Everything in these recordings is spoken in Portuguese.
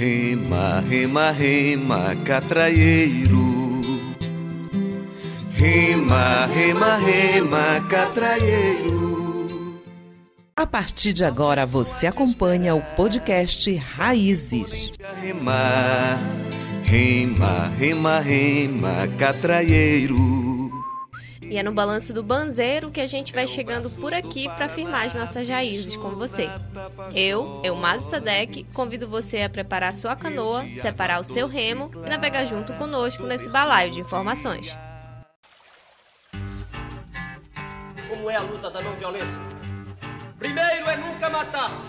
Rema, rema, rema, catraieiro. Rema, rema, rema, catraieiro. A partir de agora você acompanha o podcast Raízes. Rema, rema, rema, rema, catraieiro. E é no balanço do banzeiro que a gente vai chegando por aqui para firmar as nossas raízes com você. Eu, Elmazo Sadek, convido você a preparar sua canoa, separar o seu remo e navegar junto conosco nesse balaio de informações. Como é a luta da não violência? Primeiro é nunca matar.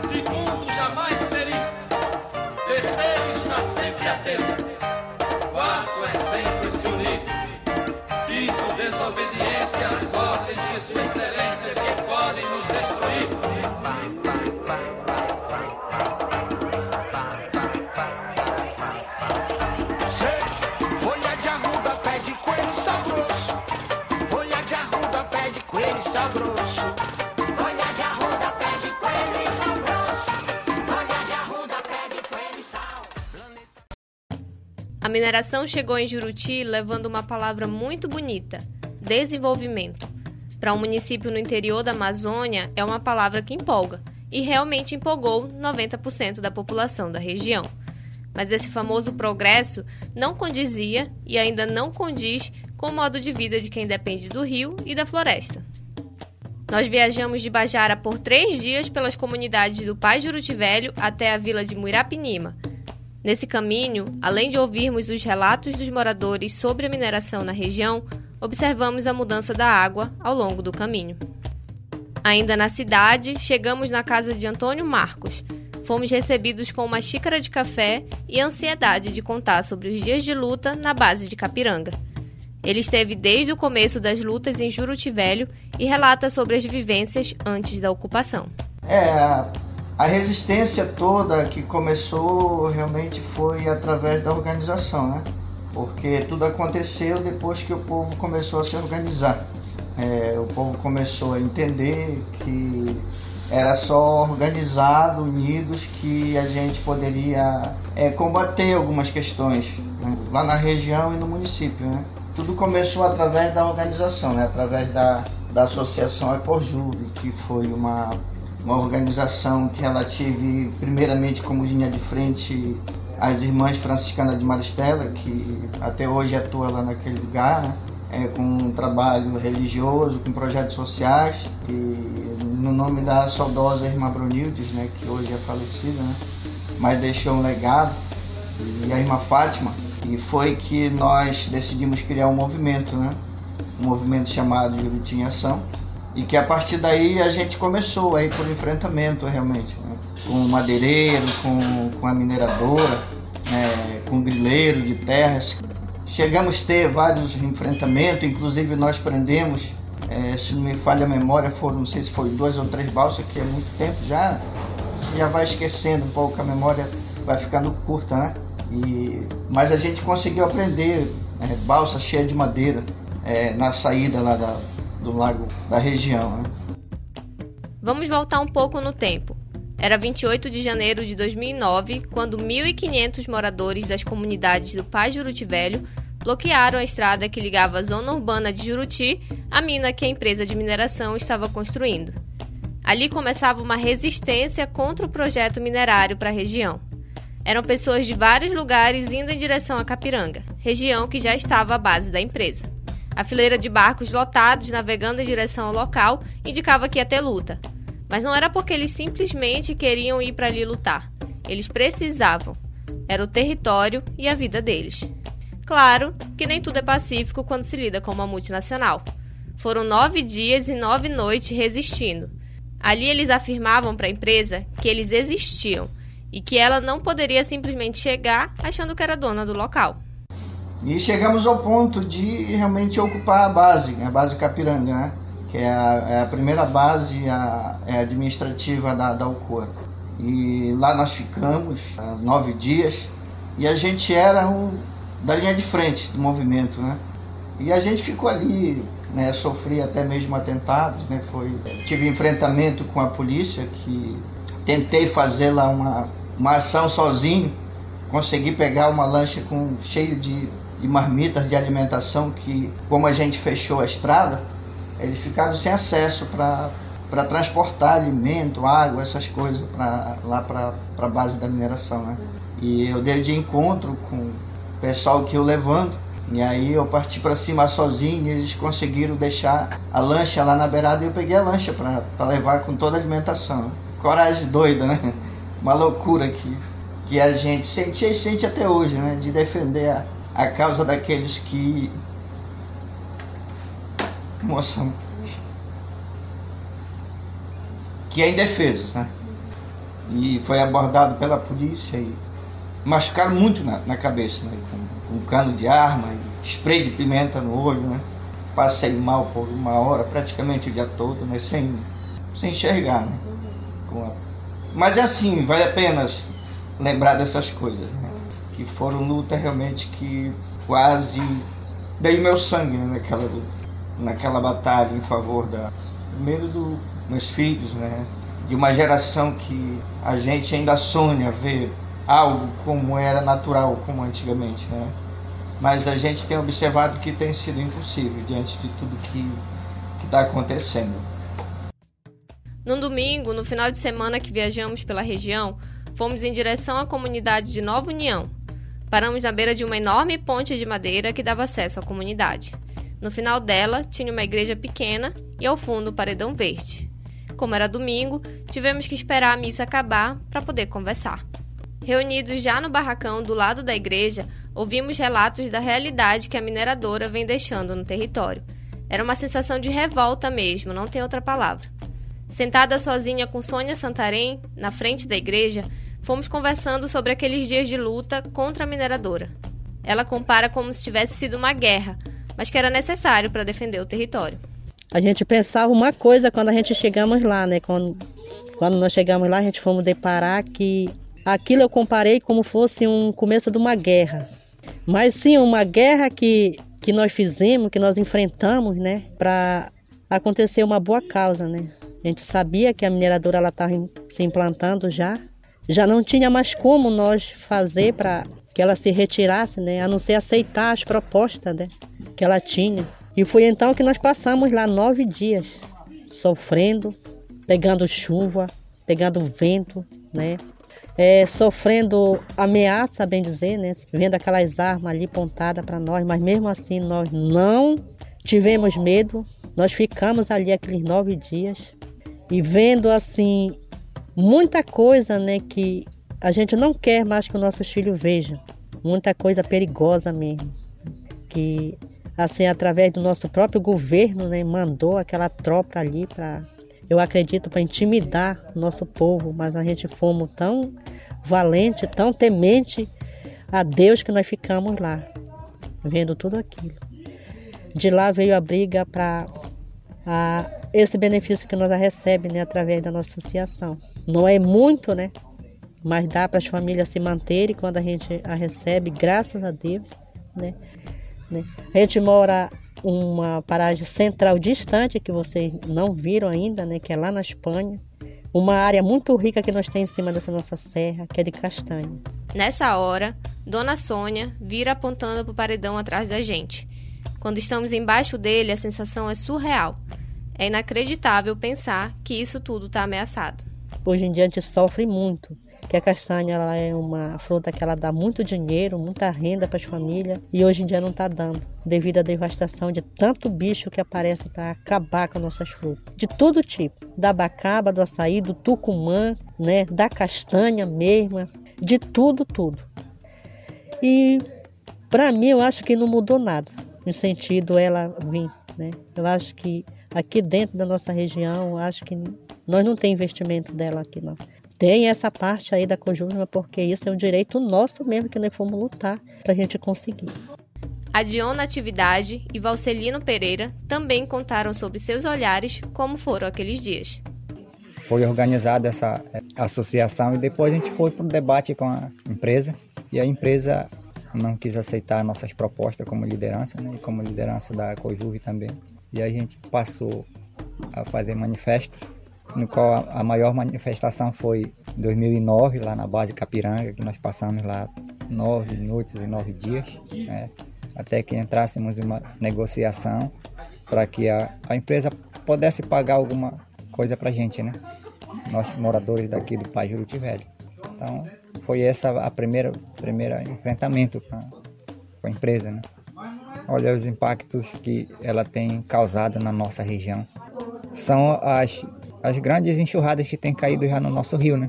Segundo, jamais ferir. Terceiro, estar sempre atento. Quarto é de Sua Excelência que podem nos destruir. Folha de arruda, pé de coelho, sal grosso. Folha de arruda, pé de coelho, sal grosso. Folha de arruda, pé de coelho e sal grosso. Folha de arruda, pé de coelho e sal. A mineração chegou em Juruti levando uma palavra muito bonita desenvolvimento. Para um município no interior da Amazônia, é uma palavra que empolga, e realmente empolgou 90% da população da região. Mas esse famoso progresso não condizia e ainda não condiz com o modo de vida de quem depende do rio e da floresta. Nós viajamos de Bajara por três dias pelas comunidades do Pai Juruti Velho até a vila de Muirapinima. Nesse caminho, além de ouvirmos os relatos dos moradores sobre a mineração na região, observamos a mudança da água ao longo do caminho. Ainda na cidade, chegamos na casa de Antônio Marcos. Fomos recebidos com uma xícara de café e ansiedade de contar sobre os dias de luta na base de Capiranga. Ele esteve desde o começo das lutas em Juruti Velho e relata sobre as vivências antes da ocupação. É, a resistência toda que começou realmente foi através da organização, né? Porque tudo aconteceu depois que o povo começou a se organizar. É, o povo começou a entender que era só organizado, unidos, que a gente poderia é, combater algumas questões né? lá na região e no município. Né? Tudo começou através da organização, né? através da, da Associação Ecorjube, que foi uma, uma organização que ela tive primeiramente como linha de frente as irmãs franciscanas de Maristela, que até hoje atua lá naquele lugar, né? é, com um trabalho religioso, com projetos sociais, e no nome da saudosa irmã Brunildes, né, que hoje é falecida, né, mas deixou um legado, e a irmã Fátima, e foi que nós decidimos criar um movimento, né, um movimento chamado Juruti Ação, e que a partir daí a gente começou aí por enfrentamento realmente. Né? Com o madeireiro, com, com a mineradora, é, com o grileiro de terras. Chegamos a ter vários enfrentamentos, inclusive nós prendemos, é, se não me falha a memória, foram, não sei se foi duas ou três balsas, que é muito tempo já, já vai esquecendo um pouco, a memória vai ficando curta, né? E, mas a gente conseguiu aprender é, balsa cheia de madeira é, na saída lá da, do lago da região. Né? Vamos voltar um pouco no tempo. Era 28 de janeiro de 2009, quando 1.500 moradores das comunidades do Pai Juruti Velho bloquearam a estrada que ligava a zona urbana de Juruti à mina que a empresa de mineração estava construindo. Ali começava uma resistência contra o projeto minerário para a região. Eram pessoas de vários lugares indo em direção a Capiranga, região que já estava à base da empresa. A fileira de barcos lotados navegando em direção ao local indicava que ia ter luta, mas não era porque eles simplesmente queriam ir para ali lutar. Eles precisavam. Era o território e a vida deles. Claro que nem tudo é pacífico quando se lida com uma multinacional. Foram nove dias e nove noites resistindo. Ali eles afirmavam para a empresa que eles existiam e que ela não poderia simplesmente chegar achando que era dona do local. E chegamos ao ponto de realmente ocupar a base, a base Capiranga, né? Que é a, é a primeira base a, é administrativa da, da. E lá nós ficamos nove dias e a gente era um, da linha de frente do movimento, né? E a gente ficou ali, né? Sofri até mesmo atentados, né? Foi, tive enfrentamento com a polícia que tentei fazer lá uma, uma ação sozinho, consegui pegar uma lancha com cheio de, de marmitas de alimentação que, como a gente fechou a estrada, eles ficaram sem acesso para transportar alimento, água, essas coisas para lá para a base da mineração, né? E eu dei de encontro com o pessoal que eu levando e aí eu parti para cima sozinho e eles conseguiram deixar a lancha lá na beirada e eu peguei a lancha para levar com toda a alimentação. Coragem doida, né? Uma loucura que, que a gente sente e sente até hoje, né? De defender a, a causa daqueles que. Emoção. Que é indefesos, né? E foi abordado pela polícia e machucaram muito na, na cabeça, né? Com cano de arma, spray de pimenta no olho, né? Passei mal por uma hora, praticamente o dia todo, né? Sem, sem enxergar, né? A... Mas é assim, vale a pena lembrar dessas coisas, né? Que foram lutas realmente que quase dei meu sangue né? naquela luta, naquela batalha em favor da primeiro dos meus filhos, né? De uma geração que a gente ainda sonha ver algo como era natural, como antigamente, né? Mas a gente tem observado que tem sido impossível diante de tudo que está acontecendo. No domingo, no final de semana que viajamos pela região, fomos em direção à comunidade de Nova União. Paramos na beira de uma enorme ponte de madeira que dava acesso à comunidade. No final dela, tinha uma igreja pequena e ao fundo o paredão verde. Como era domingo, tivemos que esperar a missa acabar para poder conversar. Reunidos já no barracão do lado da igreja, ouvimos relatos da realidade que a mineradora vem deixando no território. Era uma sensação de revolta mesmo, não tem outra palavra. Sentada sozinha com Sônia Santarém, na frente da igreja, fomos conversando sobre aqueles dias de luta contra a mineradora. Ela compara como se tivesse sido uma guerra, mas que era necessário para defender o território. A gente pensava uma coisa quando a gente chegamos lá, né? Quando, quando nós chegamos lá, a gente fomos deparar que Aquilo eu comparei como fosse um começo de uma guerra. Mas sim, uma guerra que, que nós fizemos, que nós enfrentamos, né, para acontecer uma boa causa, né? A gente sabia que a mineradora ela estava se implantando já, já não tinha mais como nós fazer para que ela se retirasse, né, a não ser aceitar as propostas, né, que ela tinha. E foi então que nós passamos lá nove dias sofrendo, pegando chuva, pegando vento, né, é, sofrendo ameaça, bem dizer, né? Vendo aquelas armas ali pontadas para nós, mas mesmo assim nós não tivemos medo. Nós ficamos ali aqueles nove dias e vendo assim muita coisa, né? Que a gente não quer mais que os nossos filhos vejam. Muita coisa perigosa mesmo. Que assim através do nosso próprio governo, né? Mandou aquela tropa ali para eu acredito, para intimidar o nosso povo, mas a gente fomos tão valente, tão temente a Deus que nós ficamos lá, vendo tudo aquilo. De lá veio a briga para esse benefício que nós recebemos né, através da nossa associação. Não é muito, né? Mas dá para as famílias se manterem quando a gente a recebe, graças a Deus, né? Né? A gente mora uma paragem central distante que vocês não viram ainda, né, que é lá na Espanha. Uma área muito rica que nós temos em cima dessa nossa serra, que é de castanha. Nessa hora, Dona Sônia vira apontando para o paredão atrás da gente. Quando estamos embaixo dele, a sensação é surreal. É inacreditável pensar que isso tudo está ameaçado. Hoje em dia a gente sofre muito que a castanha ela é uma fruta que ela dá muito dinheiro, muita renda para as famílias e hoje em dia não está dando, devido à devastação de tanto bicho que aparece para acabar com as nossas frutas, de todo tipo, da abacaba, do açaí, do tucumã, né, da castanha mesmo, de tudo, tudo. E para mim eu acho que não mudou nada no sentido ela vir, né? Eu acho que aqui dentro da nossa região, eu acho que nós não tem investimento dela aqui não tem essa parte aí da conjuntura, porque isso é um direito nosso mesmo que nós fomos lutar para a gente conseguir. A Diona Atividade e Valcelino Pereira também contaram sobre seus olhares como foram aqueles dias. Foi organizada essa eh, associação e depois a gente foi para um debate com a empresa e a empresa não quis aceitar nossas propostas como liderança, né, e como liderança da Cojuve também. E a gente passou a fazer manifesto no qual a, maior manifestação foi em 2009, lá na base Capiranga, que nós passamos lá nove noites e nove dias, né, até que entrássemos em uma negociação para que a, a empresa pudesse pagar alguma coisa para a gente, né? Nós moradores daqui do Pai Juruti Velho. Então, foi essa a primeira primeira enfrentamento com a, com a empresa, né? Olha os impactos que ela tem causado na nossa região. São as, as grandes enxurradas que têm caído já no nosso rio, né?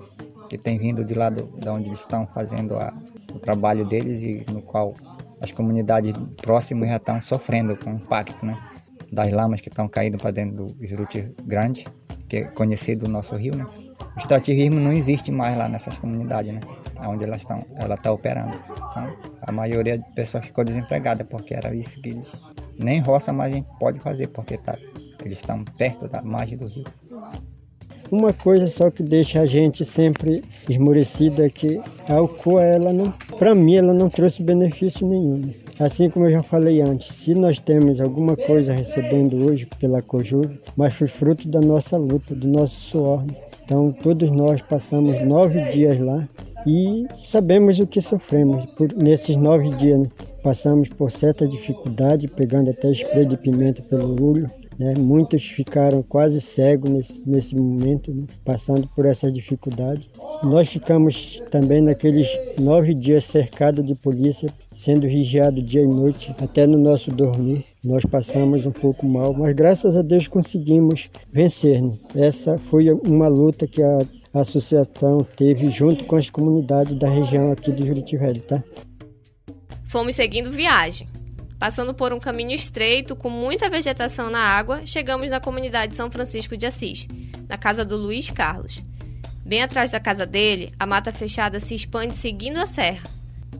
Que tem vindo de lá do, de onde eles estão fazendo a, o trabalho deles e no qual as comunidades próximas já estão sofrendo com o impacto, né? Das lamas que estão caindo para dentro do Juruti Grande, que é conhecido o nosso rio, né? O extrativismo não existe mais lá nessas comunidades, né? Onde elas estão, ela está operando. Então, a maioria das pessoas ficou desempregada porque era isso que eles nem roça mais a gente pode fazer porque tá, eles estão perto da margem do rio. Uma coisa só que deixa a gente sempre esmorecida é que a Alcoa, ela não, para mim, ela não trouxe benefício nenhum. Assim como eu já falei antes, se nós temos alguma coisa recebendo hoje pela Cojuve, mas foi fruto da nossa luta, do nosso suor. Então todos nós passamos nove dias lá e sabemos o que sofremos por, nesses nove dias. Passamos por certa dificuldade, pegando até spray de pimenta pelo olho. Né? Muitos ficaram quase cegos nesse, nesse momento, né? passando por essa dificuldade. Nós ficamos também naqueles nove dias cercados de polícia, sendo vigiado dia e noite, até no nosso dormir. Nós passamos um pouco mal, mas graças a Deus conseguimos vencer. Né? Essa foi uma luta que a a associação teve junto com as comunidades da região aqui do Juriti Velho, tá? Fomos seguindo viagem. Passando por um caminho estreito com muita vegetação na água, chegamos na comunidade São Francisco de Assis, na casa do Luiz Carlos. Bem atrás da casa dele, a mata fechada se expande seguindo a serra.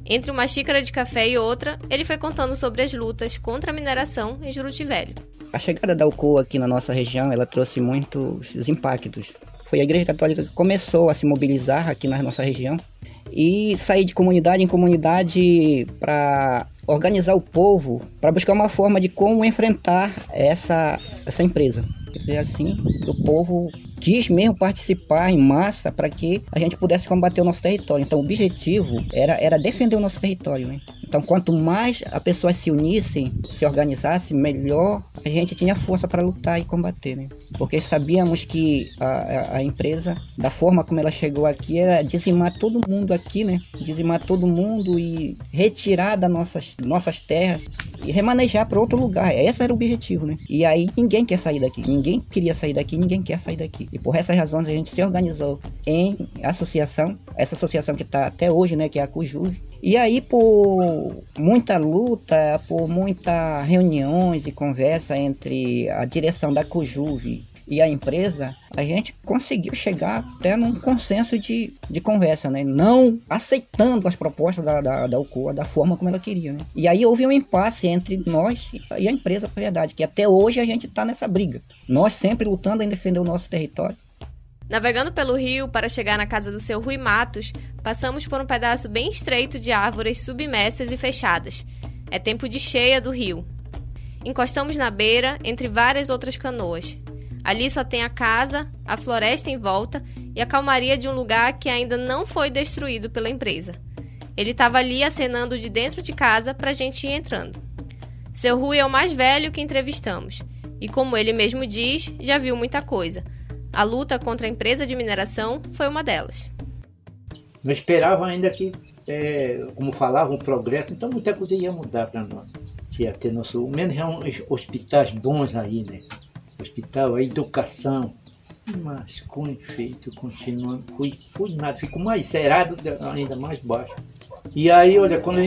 Entre uma xícara de café e outra, ele foi contando sobre as lutas contra a mineração em Juruti Velho. A chegada da Alcoa aqui na nossa região, ela trouxe muitos impactos. Foi a Igreja Católica que começou a se mobilizar aqui na nossa região e sair de comunidade em comunidade para organizar o povo, para buscar uma forma de como enfrentar essa, essa empresa. Dizer assim, o povo quis mesmo participar em massa para que a gente pudesse combater o nosso território. Então, o objetivo era, era defender o nosso território. Né? Então, quanto mais as pessoas se unissem, se organizassem, melhor a gente tinha força para lutar e combater. Né? Porque sabíamos que a, a, empresa, da forma como ela chegou aqui, era dizimar todo mundo aqui, né? dizimar todo mundo e retirar das nossas, nossas terras e remanejar para outro lugar. Esse era o objetivo. Né? E aí ninguém quer sair daqui. Ninguém queria sair daqui, ninguém quer sair daqui. E por essas razões a gente se organizou em associação, essa associação que está até hoje, né, que é a Cujuve. E aí por muita luta, por muitas reuniões e conversa entre a direção da Cujuve e a empresa, a gente conseguiu chegar até num consenso de, de conversa, né? Não aceitando as propostas da, da, da Alcoa da forma como ela queria, né? E aí houve um impasse entre nós e a empresa, na verdade, que até hoje a gente está nessa briga. Nós sempre lutando em defender o nosso território. Navegando pelo rio para chegar na casa do seu Rui Matos, passamos por um pedaço bem estreito de árvores submersas e fechadas. É tempo de cheia do rio. Encostamos na beira, entre várias outras canoas. Ali só tem a casa, a floresta em volta e a calmaria de um lugar que ainda não foi destruído pela empresa. Ele estava ali acenando de dentro de casa para a gente ir entrando. Seu Rui é o mais velho que entrevistamos e, como ele mesmo diz, já viu muita coisa. A luta contra a empresa de mineração foi uma delas. Não esperava ainda que, é, como falavam, o progresso, então muita coisa ia mudar para nós. Ia ter nosso, menos hospitais bons aí, né? Hospital, a educação. Mas com efeito, continuando, fui, fui nada, ficou mais zerado, ainda mais baixo. E aí, olha, quando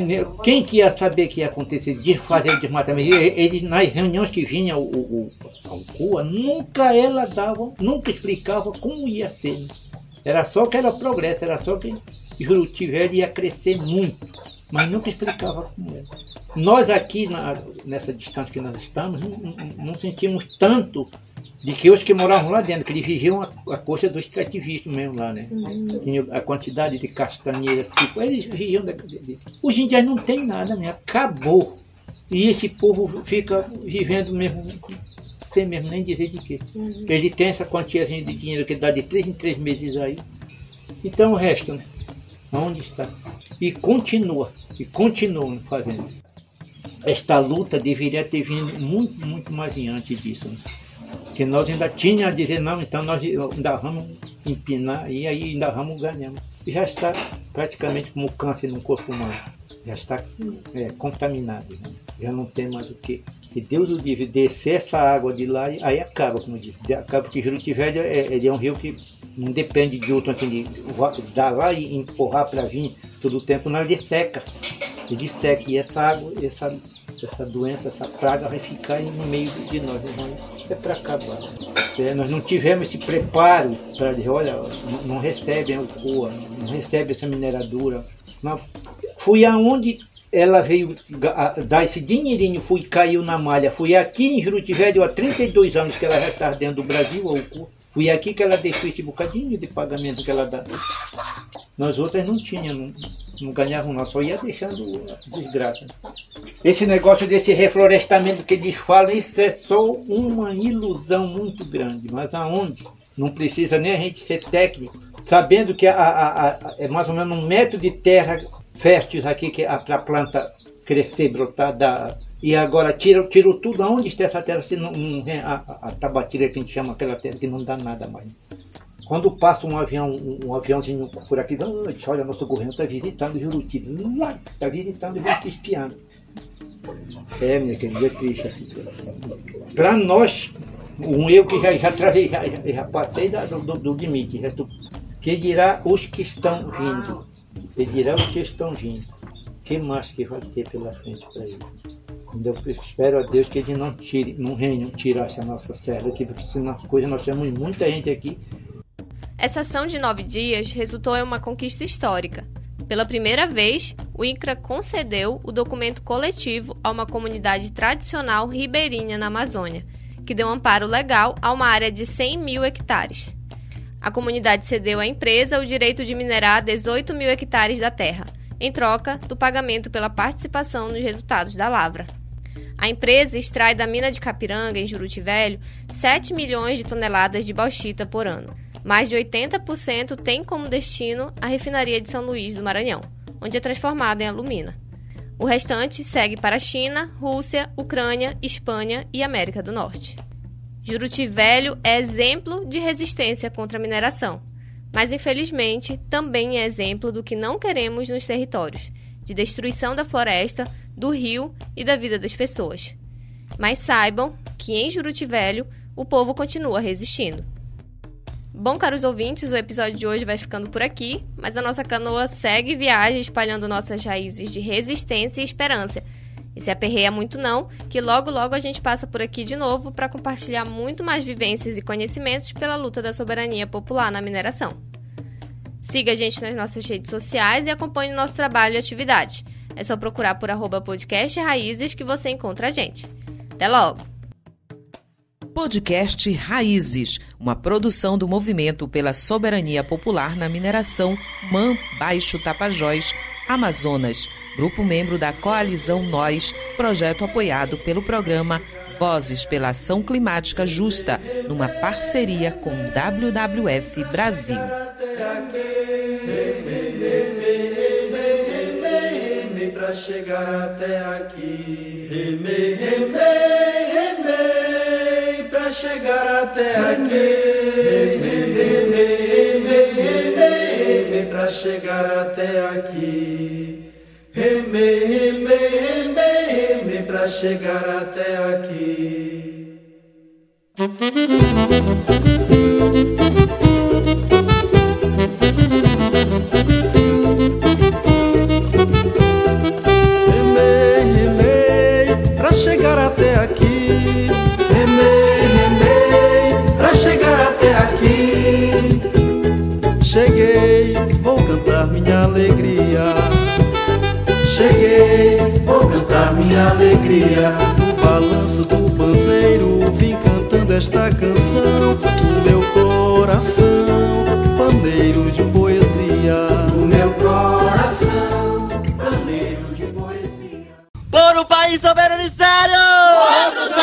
quem que ia saber que ia acontecer de fazer o desmatamento? Ele, nas reuniões que vinha o, o, a CUA, nunca ela dava, nunca explicava como ia ser. Era só que era progresso, era só que Juruti Velho ia crescer muito, mas nunca explicava como era. Nós aqui, na, nessa distância que nós estamos, não, não, sentimos tanto de que os que moravam lá dentro, que eles viviam a, a coxa do extrativismo mesmo lá, né? Uhum. A quantidade de castanheira, eles viviam... Da, de, os índios não tem nada, né? Acabou. E esse povo fica vivendo mesmo sei mesmo nem dizer de quê. Ele tem essa quantiazinha de dinheiro que dá de três em três meses aí. Então o resto, né? Onde está? E continua, e continua fazendo. Esta luta deveria ter vindo muito, muito mais antes disso. Né? Que nós ainda tínhamos a dizer, não, então nós ainda vamos empinar e aí ainda vamos ganhar. E já está praticamente como câncer no corpo humano. Já está é, contaminado. Né? Já não tem mais o que. E Deus o livre, descer essa água de lá, aí acaba, como disse. Acaba porque Juruti Velho é, ele é um rio que não depende de outro assim, de dar lá e empurrar para vir todo o tempo, não, ele seca. Ele seca e essa água, essa, essa doença, essa praga vai ficar no meio de nós. Então, é para acabar. É, nós não tivemos esse preparo para dizer, olha, não, recebem o COA, não recebe essa mineradura. Fui aonde ela veio dar esse dinheirinho, fui caiu na malha. Fui aqui em Juruti Velho há 32 anos que ela já está dentro do Brasil, ou Fui aqui que ela deixou esse bocadinho de pagamento que ela dá. Nós outras não tínhamos, não, não ganhavam não, só ia deixando desgraça. Esse negócio desse reflorestamento que eles falam, isso é só uma ilusão muito grande. Mas aonde? Não precisa nem a gente ser técnico, sabendo que a, a, a, é mais ou menos um metro de terra fértil aqui que para a planta crescer, brotar, dar e agora tira, tira tudo aonde está essa terra, se não, não a, a tabatira que a gente chama aquela terra que não dá nada mais. Quando passa um avião, um, um aviãozinho por aqui, olha, nosso governo está visitando Juruti, está visitando e está espiando. É, minha querida, é triste a situação. Para nós, um eu que já, já, travei, já, já passei da, do, do, limite, resto, que dirá os que estão vindo, que dirá os que estão vindo, que mais que vai ter pela frente para ele? Eu espero a Deus que ele não tire, não reino tirasse a nossa serra aqui, porque senão coisa nós temos muita gente aqui. Essa ação de nove dias resultou em uma conquista histórica. Pela primeira vez, o INCRA concedeu o documento coletivo a uma comunidade tradicional ribeirinha na Amazônia, que deu amparo legal a uma área de 100 mil hectares. A comunidade cedeu à empresa o direito de minerar 18 mil hectares da terra, em troca do pagamento pela participação nos resultados da lavra. A empresa extrai da mina de Capiranga, em Juruti Velho, 7 milhões de toneladas de bauxita por ano. Mais de 80% tem como destino a refinaria de São Luís do Maranhão, onde é transformada em alumina. O restante segue para a China, Rússia, Ucrânia, Espanha e América do Norte. Juruti Velho é exemplo de resistência contra a mineração, mas infelizmente também é exemplo do que não queremos nos territórios, de destruição da floresta, do rio e da vida das pessoas. Mas saibam que em Juruti Velho o povo continua resistindo. Bom, caros ouvintes, o episódio de hoje vai ficando por aqui, mas a nossa canoa segue viagem espalhando nossas raízes de resistência e esperança. E se aperreia muito não, que logo logo a gente passa por aqui de novo para compartilhar muito mais vivências e conhecimentos pela luta da soberania popular na mineração. Siga a gente nas nossas redes sociais e acompanhe o nosso trabalho e atividades. É só procurar por arroba podcast Raízes que você encontra a gente. Até logo! Podcast Raízes, uma produção do Movimento pela Soberania Popular na Mineração MAN Baixo Tapajós, Amazonas, grupo membro da Coalizão Nós, projeto apoiado pelo programa Vozes pela Ação Climática Justa, numa parceria com WWF Brasil. Para chegar até aqui. Remei, remei, remei para chegar até aqui. Remei, remei, remei, remei para chegar até aqui. Remei, remei, remei, remei para chegar até aqui. Minha alegria. No balanço do panzeiro, vim cantando esta canção. No meu coração, pandeiro de poesia. No meu coração, pandeiro de poesia. Por um país soberanizado! Outros